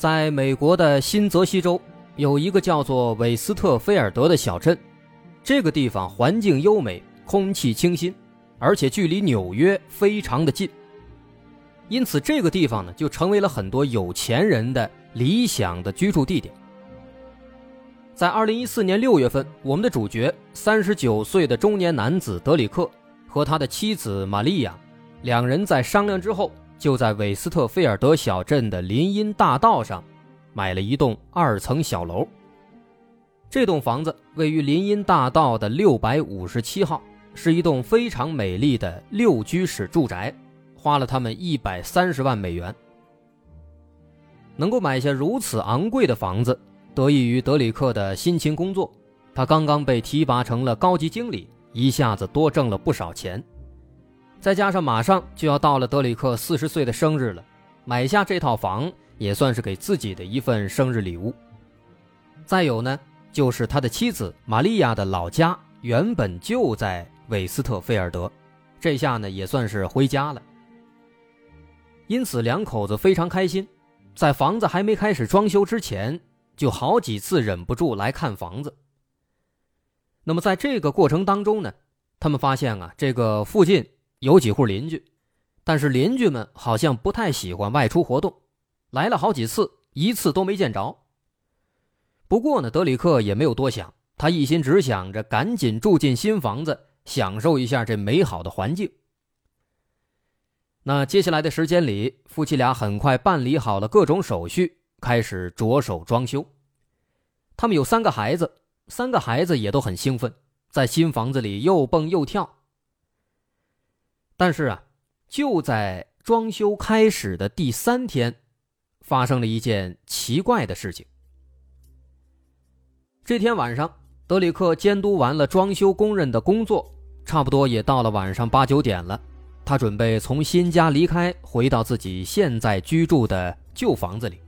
在美国的新泽西州有一个叫做韦斯特菲尔德的小镇，这个地方环境优美，空气清新，而且距离纽约非常的近，因此这个地方呢就成为了很多有钱人的理想的居住地点。在二零一四年六月份，我们的主角三十九岁的中年男子德里克和他的妻子玛利亚两人在商量之后。就在韦斯特菲尔德小镇的林荫大道上，买了一栋二层小楼。这栋房子位于林荫大道的六百五十七号，是一栋非常美丽的六居室住宅，花了他们一百三十万美元。能够买下如此昂贵的房子，得益于德里克的辛勤工作。他刚刚被提拔成了高级经理，一下子多挣了不少钱。再加上马上就要到了德里克四十岁的生日了，买下这套房也算是给自己的一份生日礼物。再有呢，就是他的妻子玛利亚的老家原本就在韦斯特菲尔德，这下呢也算是回家了。因此两口子非常开心，在房子还没开始装修之前，就好几次忍不住来看房子。那么在这个过程当中呢，他们发现啊，这个附近。有几户邻居，但是邻居们好像不太喜欢外出活动，来了好几次，一次都没见着。不过呢，德里克也没有多想，他一心只想着赶紧住进新房子，享受一下这美好的环境。那接下来的时间里，夫妻俩很快办理好了各种手续，开始着手装修。他们有三个孩子，三个孩子也都很兴奋，在新房子里又蹦又跳。但是啊，就在装修开始的第三天，发生了一件奇怪的事情。这天晚上，德里克监督完了装修工人的工作，差不多也到了晚上八九点了。他准备从新家离开，回到自己现在居住的旧房子里。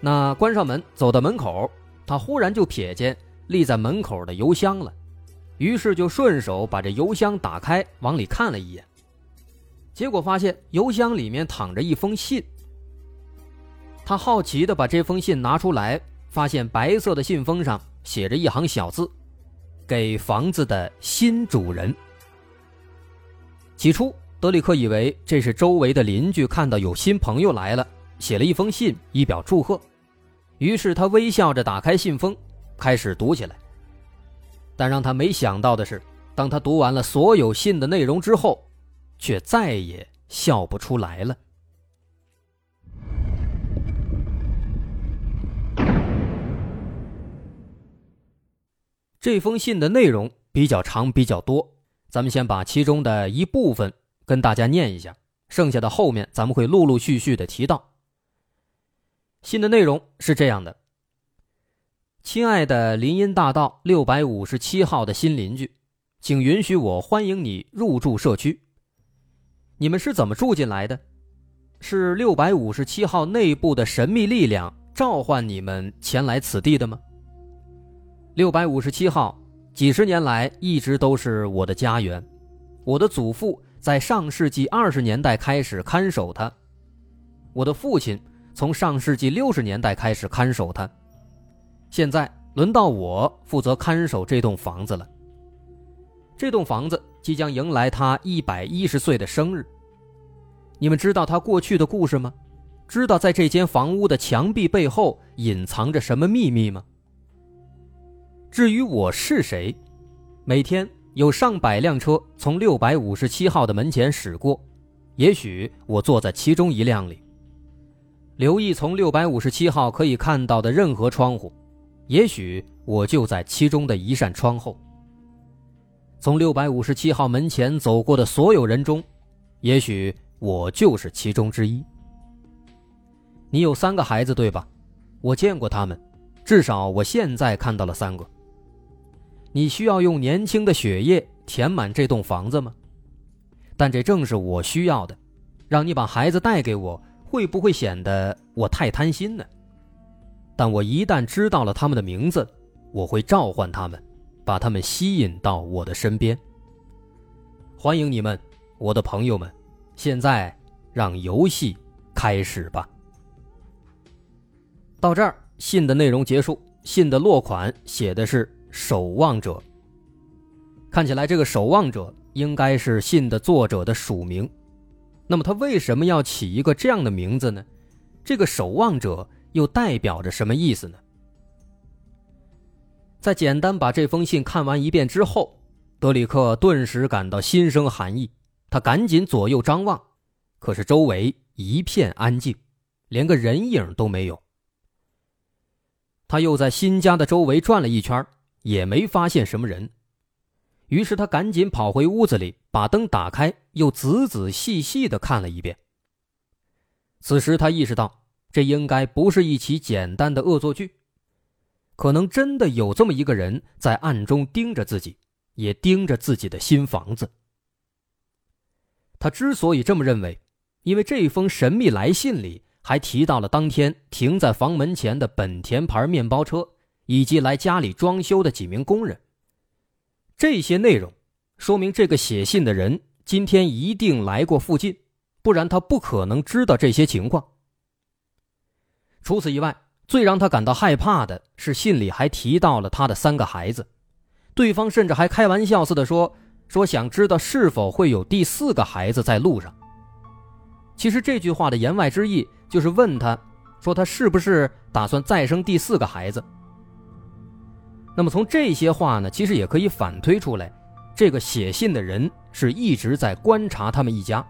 那关上门，走到门口，他忽然就瞥见立在门口的邮箱了。于是就顺手把这邮箱打开，往里看了一眼，结果发现邮箱里面躺着一封信。他好奇的把这封信拿出来，发现白色的信封上写着一行小字：“给房子的新主人。”起初，德里克以为这是周围的邻居看到有新朋友来了，写了一封信以表祝贺。于是他微笑着打开信封，开始读起来。但让他没想到的是，当他读完了所有信的内容之后，却再也笑不出来了。这封信的内容比较长，比较多，咱们先把其中的一部分跟大家念一下，剩下的后面咱们会陆陆续续的提到。信的内容是这样的。亲爱的林荫大道六百五十七号的新邻居，请允许我欢迎你入住社区。你们是怎么住进来的？是六百五十七号内部的神秘力量召唤你们前来此地的吗？六百五十七号几十年来一直都是我的家园，我的祖父在上世纪二十年代开始看守它，我的父亲从上世纪六十年代开始看守它。现在轮到我负责看守这栋房子了。这栋房子即将迎来他一百一十岁的生日。你们知道他过去的故事吗？知道在这间房屋的墙壁背后隐藏着什么秘密吗？至于我是谁，每天有上百辆车从六百五十七号的门前驶过，也许我坐在其中一辆里。留意从六百五十七号可以看到的任何窗户。也许我就在其中的一扇窗后。从六百五十七号门前走过的所有人中，也许我就是其中之一。你有三个孩子对吧？我见过他们，至少我现在看到了三个。你需要用年轻的血液填满这栋房子吗？但这正是我需要的。让你把孩子带给我，会不会显得我太贪心呢？但我一旦知道了他们的名字，我会召唤他们，把他们吸引到我的身边。欢迎你们，我的朋友们！现在让游戏开始吧。到这儿，信的内容结束。信的落款写的是“守望者”，看起来这个“守望者”应该是信的作者的署名。那么他为什么要起一个这样的名字呢？这个“守望者”又代表着什么意思呢？在简单把这封信看完一遍之后，德里克顿时感到心生寒意。他赶紧左右张望，可是周围一片安静，连个人影都没有。他又在新家的周围转了一圈，也没发现什么人。于是他赶紧跑回屋子里，把灯打开，又仔仔细细的看了一遍。此时他意识到，这应该不是一起简单的恶作剧，可能真的有这么一个人在暗中盯着自己，也盯着自己的新房子。他之所以这么认为，因为这封神秘来信里。还提到了当天停在房门前的本田牌面包车，以及来家里装修的几名工人。这些内容说明这个写信的人今天一定来过附近，不然他不可能知道这些情况。除此以外，最让他感到害怕的是信里还提到了他的三个孩子，对方甚至还开玩笑似的说：“说想知道是否会有第四个孩子在路上。”其实这句话的言外之意。就是问他，说他是不是打算再生第四个孩子？那么从这些话呢，其实也可以反推出来，这个写信的人是一直在观察他们一家，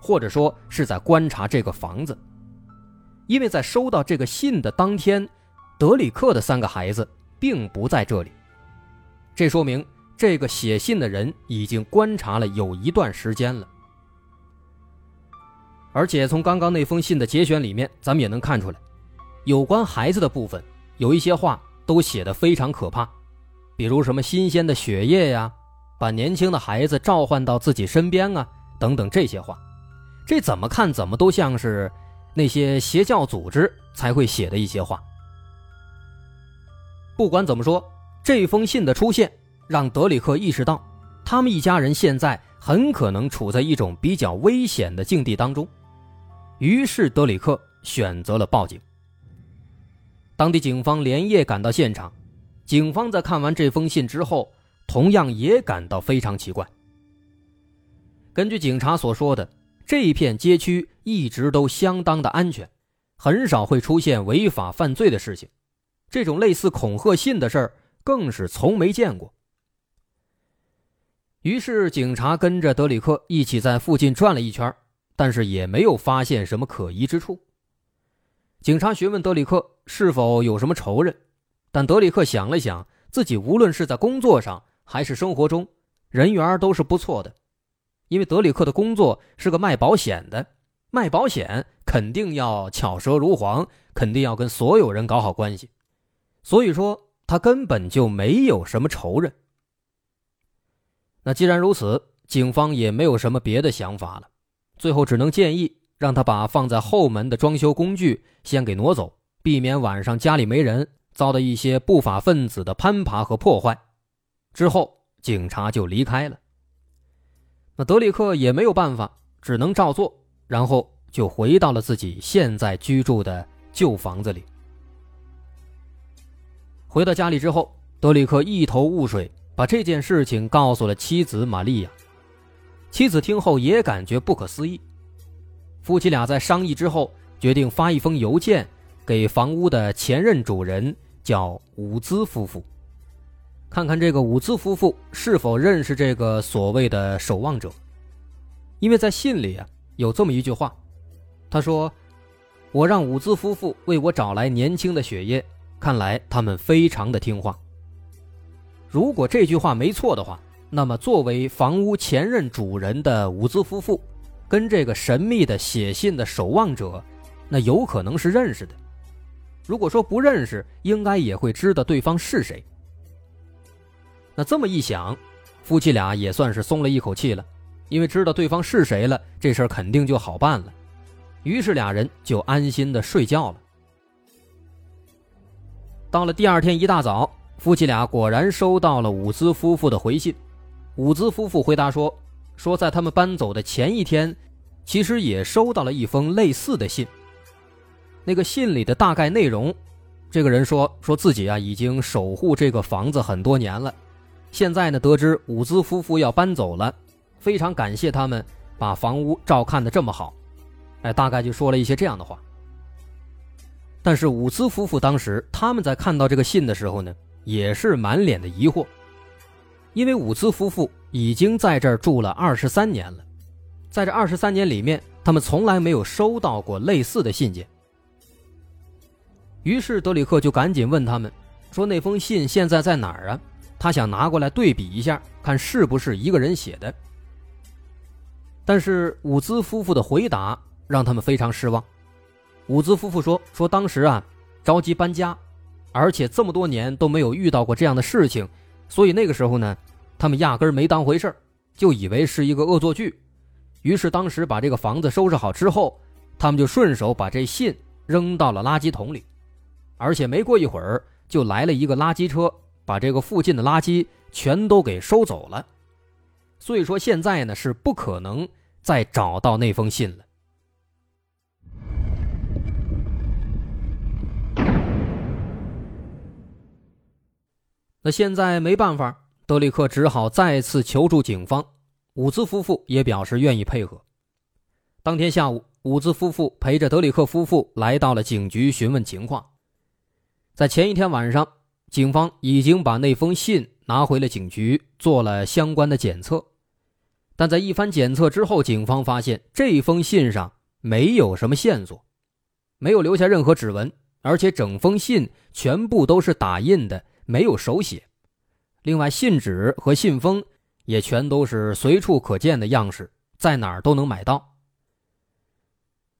或者说是在观察这个房子，因为在收到这个信的当天，德里克的三个孩子并不在这里，这说明这个写信的人已经观察了有一段时间了。而且从刚刚那封信的节选里面，咱们也能看出来，有关孩子的部分，有一些话都写得非常可怕，比如什么新鲜的血液呀，把年轻的孩子召唤到自己身边啊，等等这些话，这怎么看怎么都像是那些邪教组织才会写的一些话。不管怎么说，这封信的出现让德里克意识到，他们一家人现在很可能处在一种比较危险的境地当中。于是德里克选择了报警。当地警方连夜赶到现场，警方在看完这封信之后，同样也感到非常奇怪。根据警察所说的，这一片街区一直都相当的安全，很少会出现违法犯罪的事情，这种类似恐吓信的事儿更是从没见过。于是警察跟着德里克一起在附近转了一圈。但是也没有发现什么可疑之处。警察询问德里克是否有什么仇人，但德里克想了想，自己无论是在工作上还是生活中，人缘都是不错的。因为德里克的工作是个卖保险的，卖保险肯定要巧舌如簧，肯定要跟所有人搞好关系，所以说他根本就没有什么仇人。那既然如此，警方也没有什么别的想法了。最后只能建议让他把放在后门的装修工具先给挪走，避免晚上家里没人遭到一些不法分子的攀爬和破坏。之后，警察就离开了。那德里克也没有办法，只能照做，然后就回到了自己现在居住的旧房子里。回到家里之后，德里克一头雾水，把这件事情告诉了妻子玛利亚。妻子听后也感觉不可思议，夫妻俩在商议之后，决定发一封邮件给房屋的前任主人，叫伍兹夫妇，看看这个伍兹夫妇是否认识这个所谓的守望者。因为在信里啊有这么一句话，他说：“我让伍兹夫妇为我找来年轻的血液，看来他们非常的听话。”如果这句话没错的话。那么，作为房屋前任主人的伍兹夫妇，跟这个神秘的写信的守望者，那有可能是认识的。如果说不认识，应该也会知道对方是谁。那这么一想，夫妻俩也算是松了一口气了，因为知道对方是谁了，这事儿肯定就好办了。于是俩人就安心的睡觉了。到了第二天一大早，夫妻俩果然收到了伍兹夫妇的回信。伍兹夫妇回答说：“说在他们搬走的前一天，其实也收到了一封类似的信。那个信里的大概内容，这个人说说自己啊已经守护这个房子很多年了，现在呢得知伍兹夫妇要搬走了，非常感谢他们把房屋照看的这么好。哎，大概就说了一些这样的话。”但是伍兹夫妇当时他们在看到这个信的时候呢，也是满脸的疑惑，因为伍兹夫妇已经在这儿住了二十三年了，在这二十三年里面，他们从来没有收到过类似的信件。于是德里克就赶紧问他们，说那封信现在在哪儿啊？他想拿过来对比一下，看是不是一个人写的。但是伍兹夫妇的回答让他们非常失望。伍兹夫妇说：“说当时啊，着急搬家，而且这么多年都没有遇到过这样的事情，所以那个时候呢，他们压根儿没当回事儿，就以为是一个恶作剧。于是当时把这个房子收拾好之后，他们就顺手把这信扔到了垃圾桶里，而且没过一会儿就来了一个垃圾车，把这个附近的垃圾全都给收走了。所以说现在呢是不可能再找到那封信了。”那现在没办法，德里克只好再次求助警方。伍兹夫妇也表示愿意配合。当天下午，伍兹夫妇陪着德里克夫妇来到了警局询问情况。在前一天晚上，警方已经把那封信拿回了警局，做了相关的检测。但在一番检测之后，警方发现这封信上没有什么线索，没有留下任何指纹，而且整封信全部都是打印的。没有手写，另外信纸和信封也全都是随处可见的样式，在哪儿都能买到。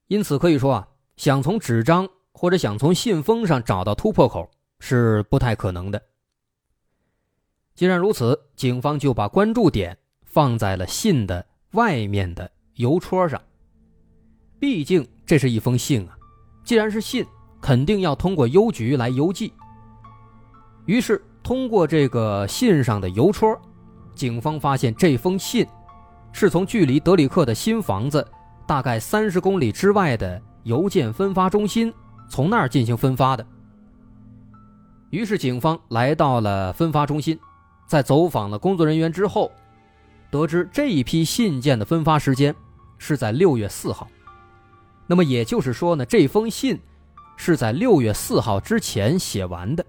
因此可以说啊，想从纸张或者想从信封上找到突破口是不太可能的。既然如此，警方就把关注点放在了信的外面的邮戳上。毕竟这是一封信啊，既然是信，肯定要通过邮局来邮寄。于是，通过这个信上的邮戳，警方发现这封信是从距离德里克的新房子大概三十公里之外的邮件分发中心从那儿进行分发的。于是，警方来到了分发中心，在走访了工作人员之后，得知这一批信件的分发时间是在六月四号。那么也就是说呢，这封信是在六月四号之前写完的。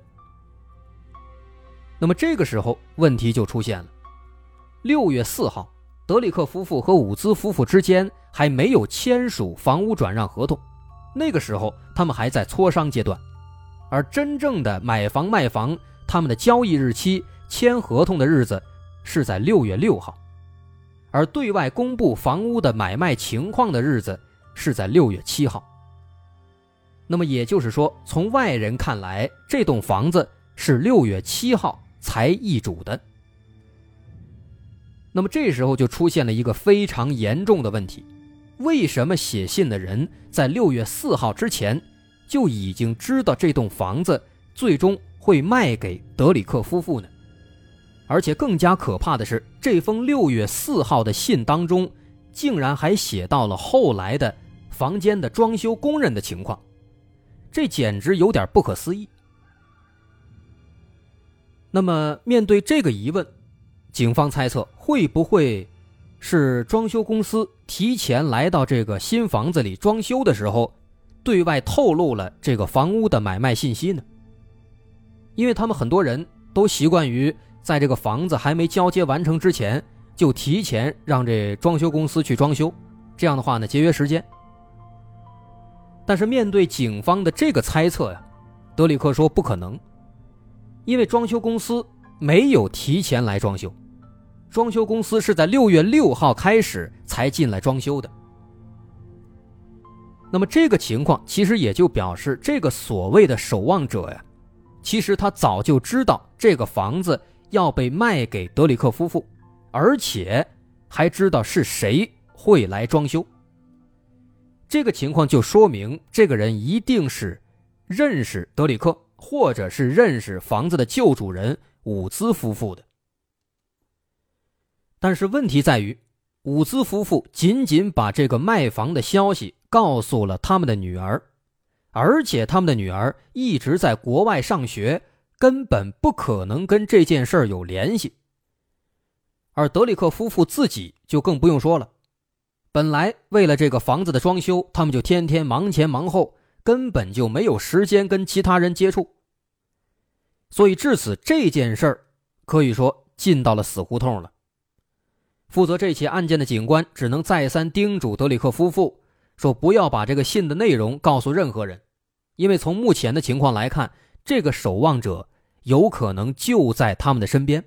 那么这个时候问题就出现了。六月四号，德里克夫妇和伍兹夫妇之间还没有签署房屋转让合同，那个时候他们还在磋商阶段，而真正的买房卖房，他们的交易日期、签合同的日子是在六月六号，而对外公布房屋的买卖情况的日子是在六月七号。那么也就是说，从外人看来，这栋房子是六月七号。才易主的，那么这时候就出现了一个非常严重的问题：为什么写信的人在六月四号之前就已经知道这栋房子最终会卖给德里克夫妇呢？而且更加可怕的是，这封六月四号的信当中，竟然还写到了后来的房间的装修工人的情况，这简直有点不可思议。那么，面对这个疑问，警方猜测会不会是装修公司提前来到这个新房子里装修的时候，对外透露了这个房屋的买卖信息呢？因为他们很多人都习惯于在这个房子还没交接完成之前，就提前让这装修公司去装修，这样的话呢，节约时间。但是面对警方的这个猜测呀，德里克说不可能。因为装修公司没有提前来装修，装修公司是在六月六号开始才进来装修的。那么这个情况其实也就表示，这个所谓的守望者呀，其实他早就知道这个房子要被卖给德里克夫妇，而且还知道是谁会来装修。这个情况就说明，这个人一定是认识德里克，或者是认识房子的旧主人伍兹夫妇的。但是问题在于，伍兹夫妇仅仅把这个卖房的消息告诉了他们的女儿，而且他们的女儿一直在国外上学，根本不可能跟这件事儿有联系。而德里克夫妇自己就更不用说了。本来为了这个房子的装修，他们就天天忙前忙后，根本就没有时间跟其他人接触。所以至此，这件事儿可以说进到了死胡同了。负责这起案件的警官只能再三叮嘱德里克夫妇，说不要把这个信的内容告诉任何人，因为从目前的情况来看，这个守望者有可能就在他们的身边，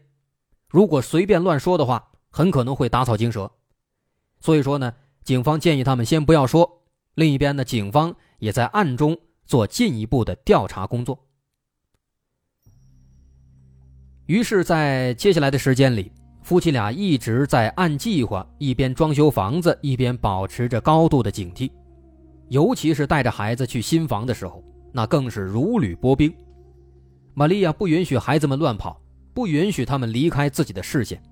如果随便乱说的话，很可能会打草惊蛇。所以说呢，警方建议他们先不要说。另一边呢，警方也在暗中做进一步的调查工作。于是，在接下来的时间里，夫妻俩一直在按计划，一边装修房子，一边保持着高度的警惕。尤其是带着孩子去新房的时候，那更是如履薄冰。玛利亚不允许孩子们乱跑，不允许他们离开自己的视线。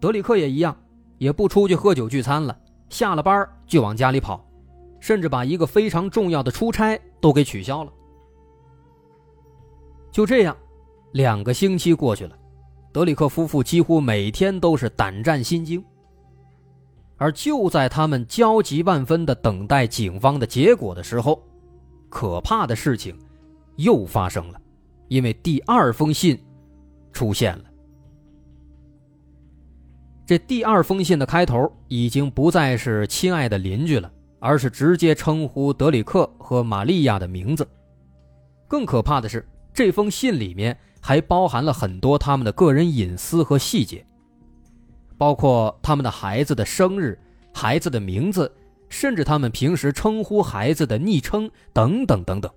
德里克也一样。也不出去喝酒聚餐了，下了班就往家里跑，甚至把一个非常重要的出差都给取消了。就这样，两个星期过去了，德里克夫妇几乎每天都是胆战心惊。而就在他们焦急万分的等待警方的结果的时候，可怕的事情又发生了，因为第二封信出现了。这第二封信的开头已经不再是“亲爱的邻居”了，而是直接称呼德里克和玛利亚的名字。更可怕的是，这封信里面还包含了很多他们的个人隐私和细节，包括他们的孩子的生日、孩子的名字，甚至他们平时称呼孩子的昵称等等等等。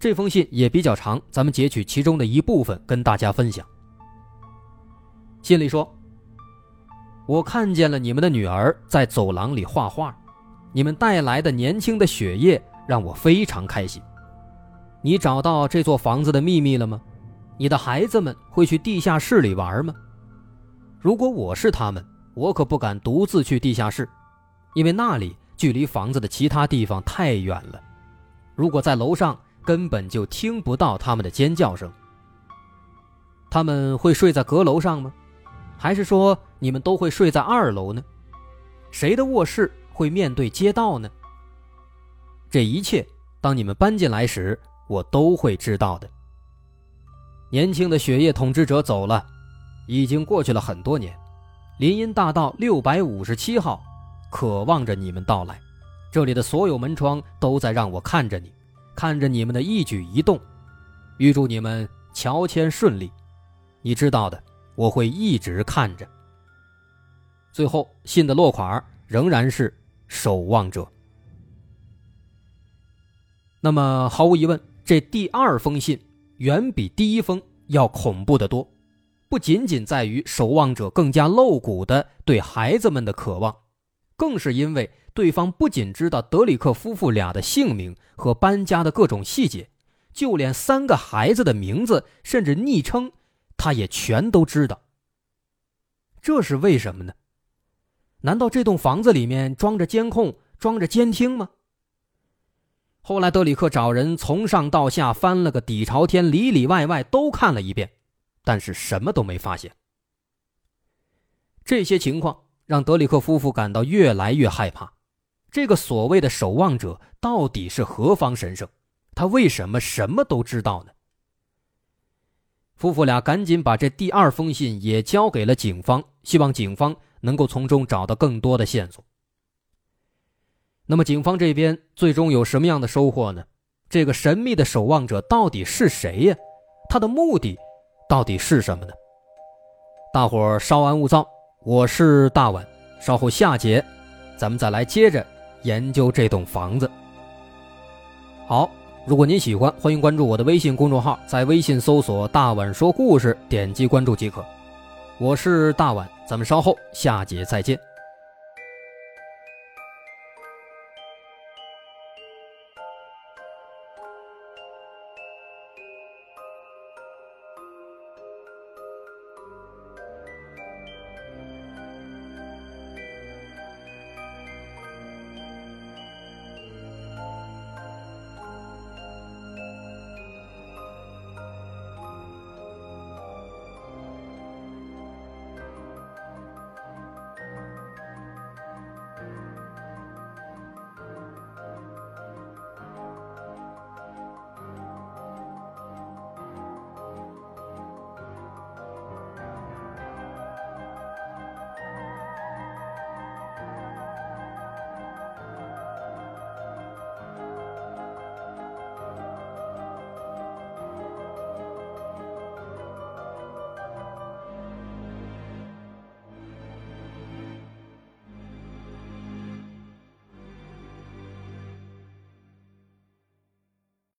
这封信也比较长，咱们截取其中的一部分跟大家分享。信里说：“我看见了你们的女儿在走廊里画画，你们带来的年轻的血液让我非常开心。你找到这座房子的秘密了吗？你的孩子们会去地下室里玩吗？如果我是他们，我可不敢独自去地下室，因为那里距离房子的其他地方太远了。如果在楼上，根本就听不到他们的尖叫声。他们会睡在阁楼上吗？”还是说你们都会睡在二楼呢？谁的卧室会面对街道呢？这一切，当你们搬进来时，我都会知道的。年轻的血液统治者走了，已经过去了很多年。林荫大道六百五十七号，渴望着你们到来。这里的所有门窗都在让我看着你，看着你们的一举一动。预祝你们乔迁顺利。你知道的。我会一直看着。最后，信的落款仍然是“守望者”。那么，毫无疑问，这第二封信远比第一封要恐怖的多。不仅仅在于守望者更加露骨的对孩子们的渴望，更是因为对方不仅知道德里克夫妇俩的姓名和搬家的各种细节，就连三个孩子的名字甚至昵称。他也全都知道。这是为什么呢？难道这栋房子里面装着监控、装着监听吗？后来德里克找人从上到下翻了个底朝天，里里外外都看了一遍，但是什么都没发现。这些情况让德里克夫妇感到越来越害怕。这个所谓的守望者到底是何方神圣？他为什么什么都知道呢？夫妇俩赶紧把这第二封信也交给了警方，希望警方能够从中找到更多的线索。那么，警方这边最终有什么样的收获呢？这个神秘的守望者到底是谁呀？他的目的到底是什么呢？大伙儿稍安勿躁，我是大碗，稍后下节咱们再来接着研究这栋房子。好，如果您喜欢，欢迎关注我的微信公众号，在微信搜索“大碗说故事”，点击关注即可。我是大碗，咱们稍后下节再见。